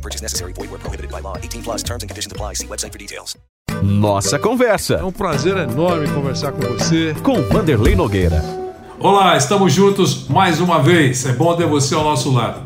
No purchase necessary. Void where prohibited by law. 18 plus terms and conditions apply. See website for details. Nossa Conversa, É um prazer enorme conversar com você. com Vanderlei Nogueira. Olá, estamos juntos mais uma vez. É bom ter você ao nosso lado.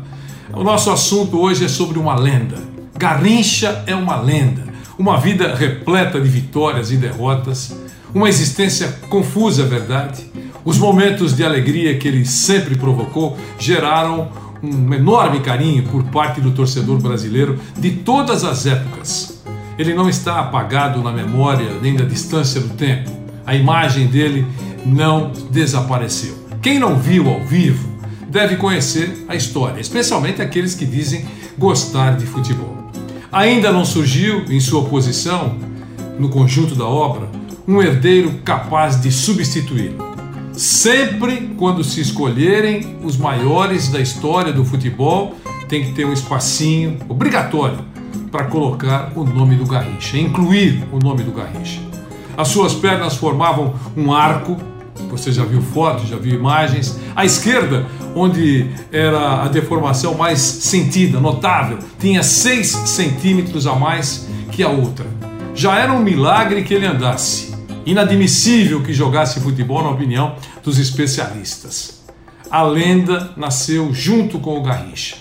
O nosso assunto hoje é sobre uma lenda. Garrincha é uma lenda. Uma vida repleta de vitórias e derrotas. Uma existência confusa, é verdade. Os momentos de alegria que ele sempre provocou geraram um enorme carinho por parte do torcedor brasileiro de todas as épocas. Ele não está apagado na memória nem da distância do tempo. A imagem dele não desapareceu. Quem não viu ao vivo deve conhecer a história, especialmente aqueles que dizem gostar de futebol. Ainda não surgiu em sua posição, no conjunto da obra, um herdeiro capaz de substituí-lo. Sempre quando se escolherem os maiores da história do futebol, tem que ter um espacinho obrigatório para colocar o nome do Garrincha, incluir o nome do Garrincha. As suas pernas formavam um arco, você já viu fotos, já viu imagens. À esquerda, onde era a deformação mais sentida, notável, tinha 6 centímetros a mais que a outra. Já era um milagre que ele andasse. Inadmissível que jogasse futebol, na opinião dos especialistas. A lenda nasceu junto com o Garrincha.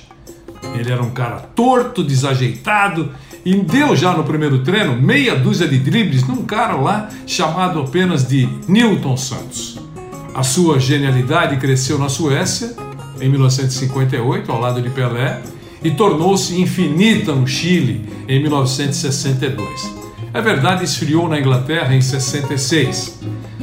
Ele era um cara torto, desajeitado e deu já no primeiro treino meia dúzia de dribles num cara lá chamado apenas de Newton Santos. A sua genialidade cresceu na Suécia em 1958, ao lado de Pelé, e tornou-se infinita no Chile em 1962. É verdade, esfriou na Inglaterra em 66.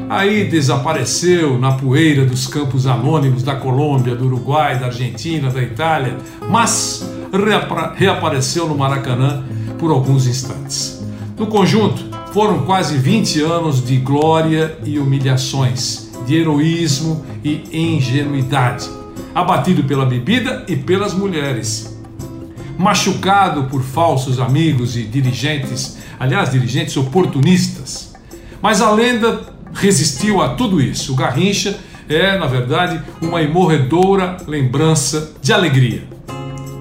Aí desapareceu na poeira dos campos anônimos da Colômbia, do Uruguai, da Argentina, da Itália, mas reapa- reapareceu no Maracanã por alguns instantes. No conjunto, foram quase 20 anos de glória e humilhações, de heroísmo e ingenuidade, abatido pela bebida e pelas mulheres machucado por falsos amigos e dirigentes, aliás, dirigentes oportunistas. Mas a lenda resistiu a tudo isso. O Garrincha é, na verdade, uma imorredoura lembrança de alegria.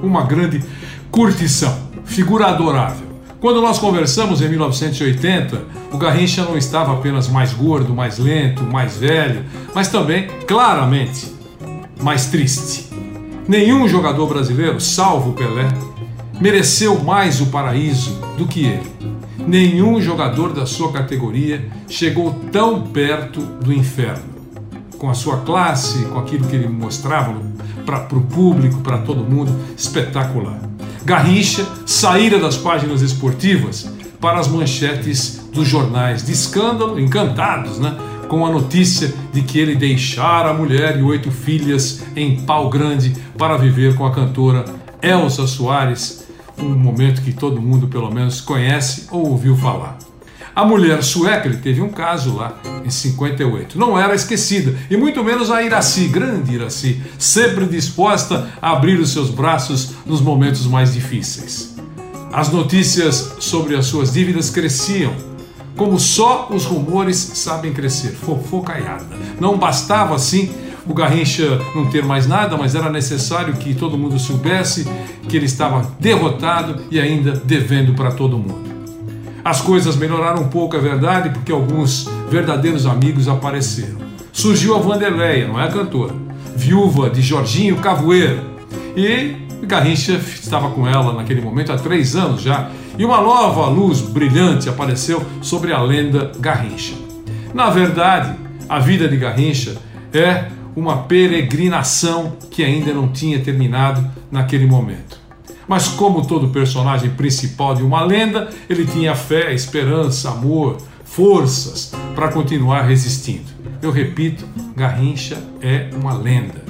Uma grande curtição, figura adorável. Quando nós conversamos em 1980, o Garrincha não estava apenas mais gordo, mais lento, mais velho, mas também, claramente, mais triste. Nenhum jogador brasileiro, salvo Pelé, mereceu mais o paraíso do que ele. Nenhum jogador da sua categoria chegou tão perto do inferno. Com a sua classe, com aquilo que ele mostrava para o público, para todo mundo, espetacular. Garrincha saíra das páginas esportivas para as manchetes dos jornais de escândalo, encantados, né? com a notícia de que ele deixara a mulher e oito filhas em pau grande para viver com a cantora Elsa Soares, um momento que todo mundo pelo menos conhece ou ouviu falar. A mulher sueca, ele teve um caso lá em 58, não era esquecida, e muito menos a Iraci, grande Iraci, sempre disposta a abrir os seus braços nos momentos mais difíceis. As notícias sobre as suas dívidas cresciam, como só os rumores sabem crescer, fofocaiada. Não bastava assim o Garrincha não ter mais nada, mas era necessário que todo mundo soubesse que ele estava derrotado e ainda devendo para todo mundo. As coisas melhoraram um pouco, é verdade, porque alguns verdadeiros amigos apareceram. Surgiu a Vanderleia, não é a cantora, viúva de Jorginho Cavoeira. E Garrincha estava com ela naquele momento há três anos já, e uma nova luz brilhante apareceu sobre a lenda Garrincha. Na verdade, a vida de Garrincha é uma peregrinação que ainda não tinha terminado naquele momento. Mas, como todo personagem principal de uma lenda, ele tinha fé, esperança, amor, forças para continuar resistindo. Eu repito, Garrincha é uma lenda.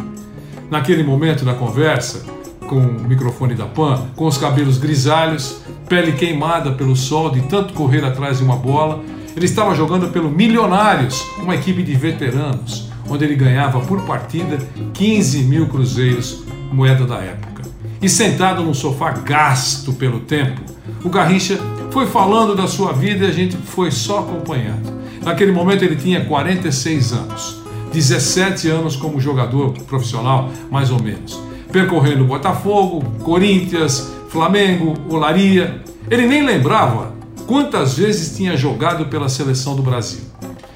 Naquele momento da conversa, com o microfone da PAN, com os cabelos grisalhos, pele queimada pelo sol de tanto correr atrás de uma bola. Ele estava jogando pelo Milionários, uma equipe de veteranos, onde ele ganhava por partida 15 mil cruzeiros, moeda da época. E sentado num sofá gasto pelo tempo, o Garrincha foi falando da sua vida e a gente foi só acompanhando. Naquele momento ele tinha 46 anos, 17 anos como jogador profissional, mais ou menos. Percorrendo Botafogo, Corinthians, Flamengo, Olaria. Ele nem lembrava quantas vezes tinha jogado pela seleção do Brasil.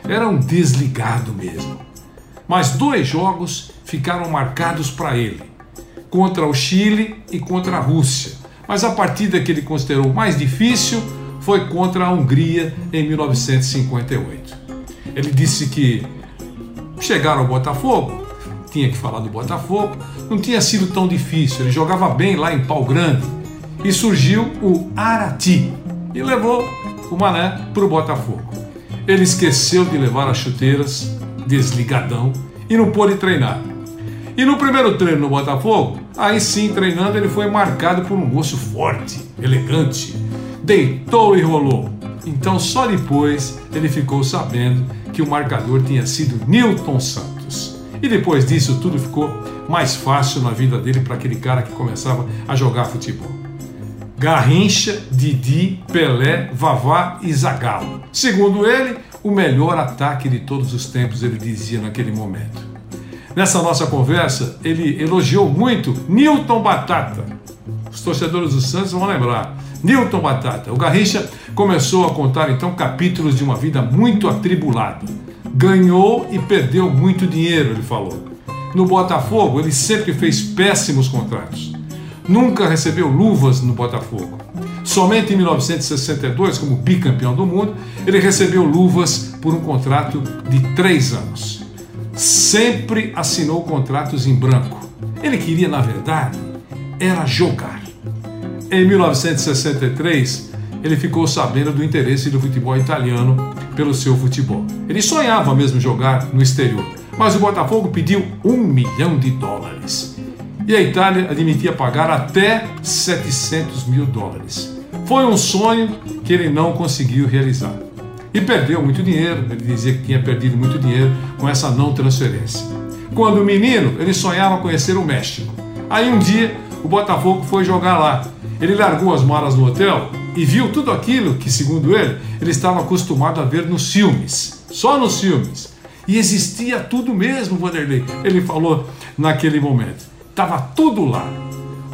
Era um desligado mesmo. Mas dois jogos ficaram marcados para ele: contra o Chile e contra a Rússia. Mas a partida que ele considerou mais difícil foi contra a Hungria em 1958. Ele disse que chegaram ao Botafogo, tinha que falar do Botafogo, não tinha sido tão difícil, ele jogava bem lá em Pau Grande e surgiu o Arati e levou o Mané para o Botafogo. Ele esqueceu de levar as chuteiras, desligadão, e não pôde treinar. E no primeiro treino no Botafogo, aí sim treinando, ele foi marcado por um moço forte, elegante, deitou e rolou. Então só depois ele ficou sabendo que o marcador tinha sido Newton Santos. E depois disso tudo ficou mais fácil na vida dele para aquele cara que começava a jogar futebol. Garrincha, Didi, Pelé, Vavá e Zagallo. Segundo ele, o melhor ataque de todos os tempos, ele dizia naquele momento. Nessa nossa conversa, ele elogiou muito Newton Batata. Os torcedores do Santos vão lembrar. Newton Batata. O Garrincha começou a contar então capítulos de uma vida muito atribulada. Ganhou e perdeu muito dinheiro, ele falou. No Botafogo, ele sempre fez péssimos contratos. Nunca recebeu luvas no Botafogo. Somente em 1962, como bicampeão do mundo, ele recebeu luvas por um contrato de três anos. Sempre assinou contratos em branco. Ele queria, na verdade, era jogar. Em 1963, ele ficou sabendo do interesse do futebol italiano pelo seu futebol. Ele sonhava mesmo jogar no exterior, mas o Botafogo pediu um milhão de dólares. E a Itália admitia pagar até 700 mil dólares. Foi um sonho que ele não conseguiu realizar. E perdeu muito dinheiro, ele dizia que tinha perdido muito dinheiro com essa não transferência. Quando menino, ele sonhava conhecer o México. Aí um dia, o Botafogo foi jogar lá ele largou as malas no hotel e viu tudo aquilo que, segundo ele, ele estava acostumado a ver nos filmes, só nos filmes. E existia tudo mesmo, Vanderlei. Ele falou naquele momento. Estava tudo lá.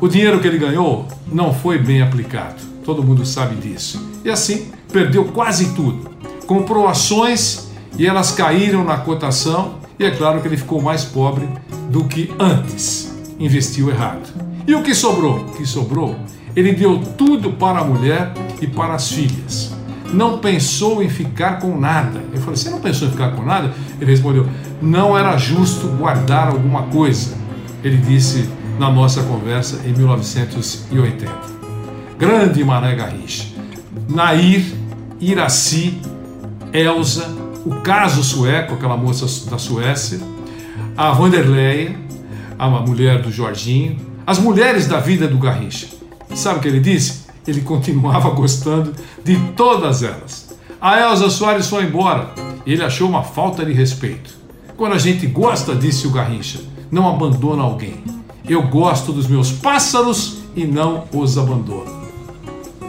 O dinheiro que ele ganhou não foi bem aplicado. Todo mundo sabe disso. E assim, perdeu quase tudo. Comprou ações e elas caíram na cotação. E é claro que ele ficou mais pobre do que antes. Investiu errado. E o que sobrou? O que sobrou ele deu tudo para a mulher e para as filhas. Não pensou em ficar com nada. Eu falei: Você não pensou em ficar com nada? Ele respondeu: Não era justo guardar alguma coisa. Ele disse na nossa conversa em 1980. Grande Mané Garrincha. Nair, Iraci, Elsa, o caso sueco, aquela moça da Suécia, a Vanderleia, a mulher do Jorginho, as mulheres da vida do Garrincha. Sabe o que ele disse? Ele continuava gostando de todas elas. A Elza Soares foi embora ele achou uma falta de respeito. Quando a gente gosta, disse o Garrincha, não abandona alguém. Eu gosto dos meus pássaros e não os abandono.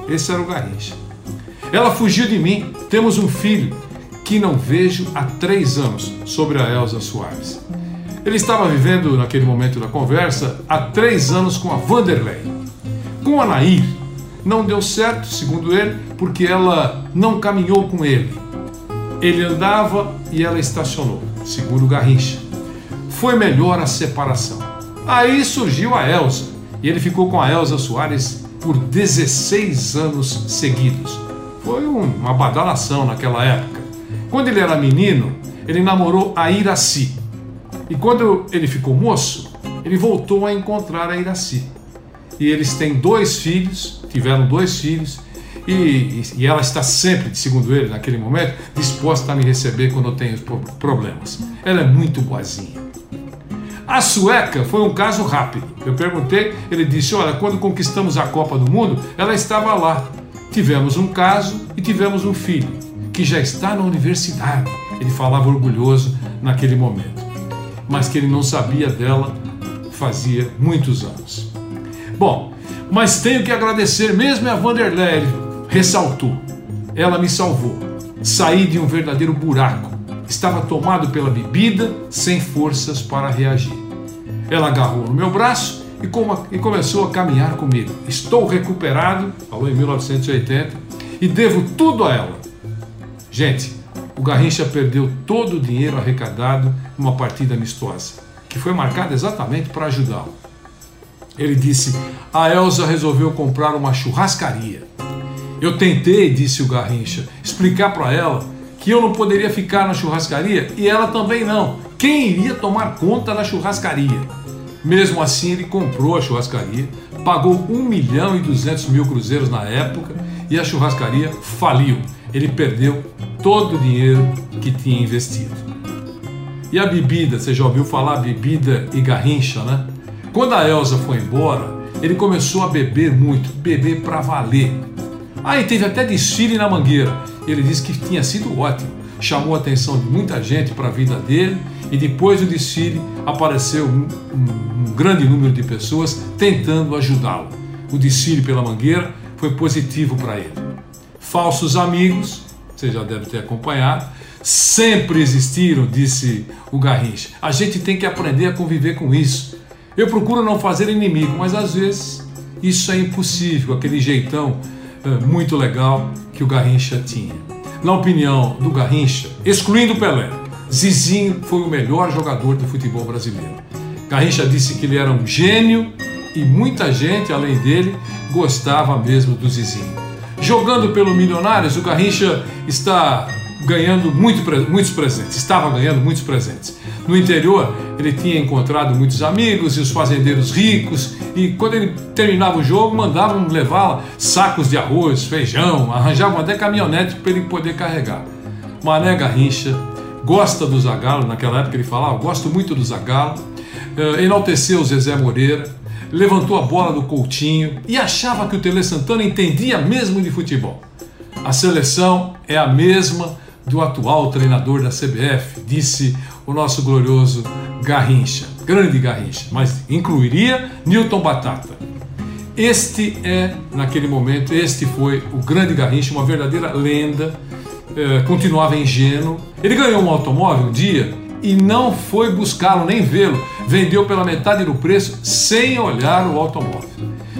Esse era o Garrincha. Ela fugiu de mim. Temos um filho que não vejo há três anos sobre a Elza Soares. Ele estava vivendo, naquele momento da conversa, há três anos com a Vanderlei. Com a Nair, não deu certo, segundo ele, porque ela não caminhou com ele. Ele andava e ela estacionou, segundo Garrincha. Foi melhor a separação. Aí surgiu a Elsa, e ele ficou com a Elsa Soares por 16 anos seguidos. Foi uma badalação naquela época. Quando ele era menino, ele namorou a Iraci. E quando ele ficou moço, ele voltou a encontrar a Iraci e eles têm dois filhos, tiveram dois filhos, e, e, ela está sempre, segundo ele, naquele momento, disposta a me receber quando eu tenho problemas. Ela é muito boazinha. A sueca foi um caso rápido. Eu perguntei, ele disse: Olha, quando conquistamos a Copa do Mundo, ela estava lá. Tivemos um caso e tivemos um filho, que já está na universidade. Ele falava orgulhoso naquele momento, mas que ele não sabia dela fazia muitos anos. Bom, mas tenho que agradecer mesmo a Vanderlei, ressaltou. Ela me salvou. Saí de um verdadeiro buraco. Estava tomado pela bebida, sem forças para reagir. Ela agarrou no meu braço e, como, e começou a caminhar comigo. Estou recuperado, falou em 1980, e devo tudo a ela. Gente, o Garrincha perdeu todo o dinheiro arrecadado numa partida amistosa, que foi marcada exatamente para ajudá-lo. Ele disse: A Elsa resolveu comprar uma churrascaria. Eu tentei, disse o Garrincha, explicar para ela que eu não poderia ficar na churrascaria e ela também não. Quem iria tomar conta da churrascaria? Mesmo assim, ele comprou a churrascaria, pagou 1 milhão e 200 mil cruzeiros na época e a churrascaria faliu. Ele perdeu todo o dinheiro que tinha investido. E a bebida, você já ouviu falar bebida e garrincha, né? Quando a Elsa foi embora, ele começou a beber muito, beber para valer. Aí teve até desfile na mangueira. Ele disse que tinha sido ótimo, chamou a atenção de muita gente para a vida dele e depois do desfile apareceu um, um, um grande número de pessoas tentando ajudá-lo. O desfile pela mangueira foi positivo para ele. Falsos amigos, você já deve ter acompanhado, sempre existiram, disse o Garrincha. A gente tem que aprender a conviver com isso. Eu procuro não fazer inimigo, mas às vezes isso é impossível, aquele jeitão é, muito legal que o Garrincha tinha. Na opinião do Garrincha, excluindo Pelé, Zizinho foi o melhor jogador do futebol brasileiro. Garrincha disse que ele era um gênio e muita gente, além dele, gostava mesmo do Zizinho. Jogando pelo Milionários, o Garrincha está ganhando muito, muitos presentes, estava ganhando muitos presentes. No interior, ele tinha encontrado muitos amigos e os fazendeiros ricos, e quando ele terminava o jogo, mandavam levar sacos de arroz, feijão, arranjavam até caminhonete para ele poder carregar. Mané Garrincha gosta do Zagalo, naquela época ele falava, gosto muito do Zagalo, uh, enalteceu o Zezé Moreira, levantou a bola do Coutinho e achava que o Tele Santana entendia mesmo de futebol. A seleção é a mesma do atual treinador da CBF, disse o nosso glorioso Garrincha, grande Garrincha, mas incluiria Newton Batata. Este é, naquele momento, este foi o grande Garrincha, uma verdadeira lenda, é, continuava ingênuo. Ele ganhou um automóvel um dia e não foi buscá-lo nem vê-lo, vendeu pela metade do preço sem olhar o automóvel.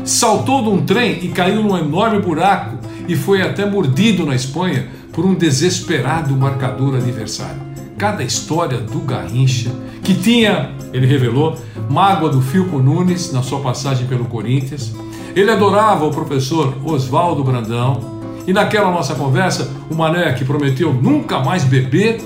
Saltou de um trem e caiu num enorme buraco e foi até mordido na Espanha por um desesperado marcador adversário. Cada história do Garrincha, que tinha, ele revelou, mágoa do Filco Nunes na sua passagem pelo Corinthians. Ele adorava o professor Oswaldo Brandão. E naquela nossa conversa, o Mané, que prometeu nunca mais beber,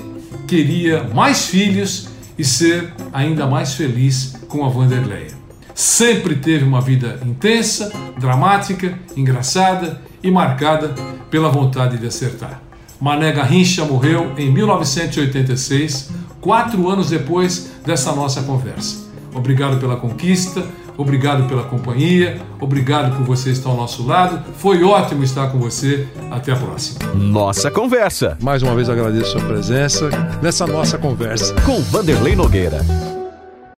queria mais filhos e ser ainda mais feliz com a Vanderleia. Sempre teve uma vida intensa, dramática, engraçada e marcada pela vontade de acertar. Mané Garrincha morreu em 1986, quatro anos depois dessa nossa conversa. Obrigado pela conquista, obrigado pela companhia, obrigado por você estar ao nosso lado. Foi ótimo estar com você. Até a próxima. Nossa conversa. Mais uma vez agradeço a sua presença nessa nossa conversa com Vanderlei Nogueira.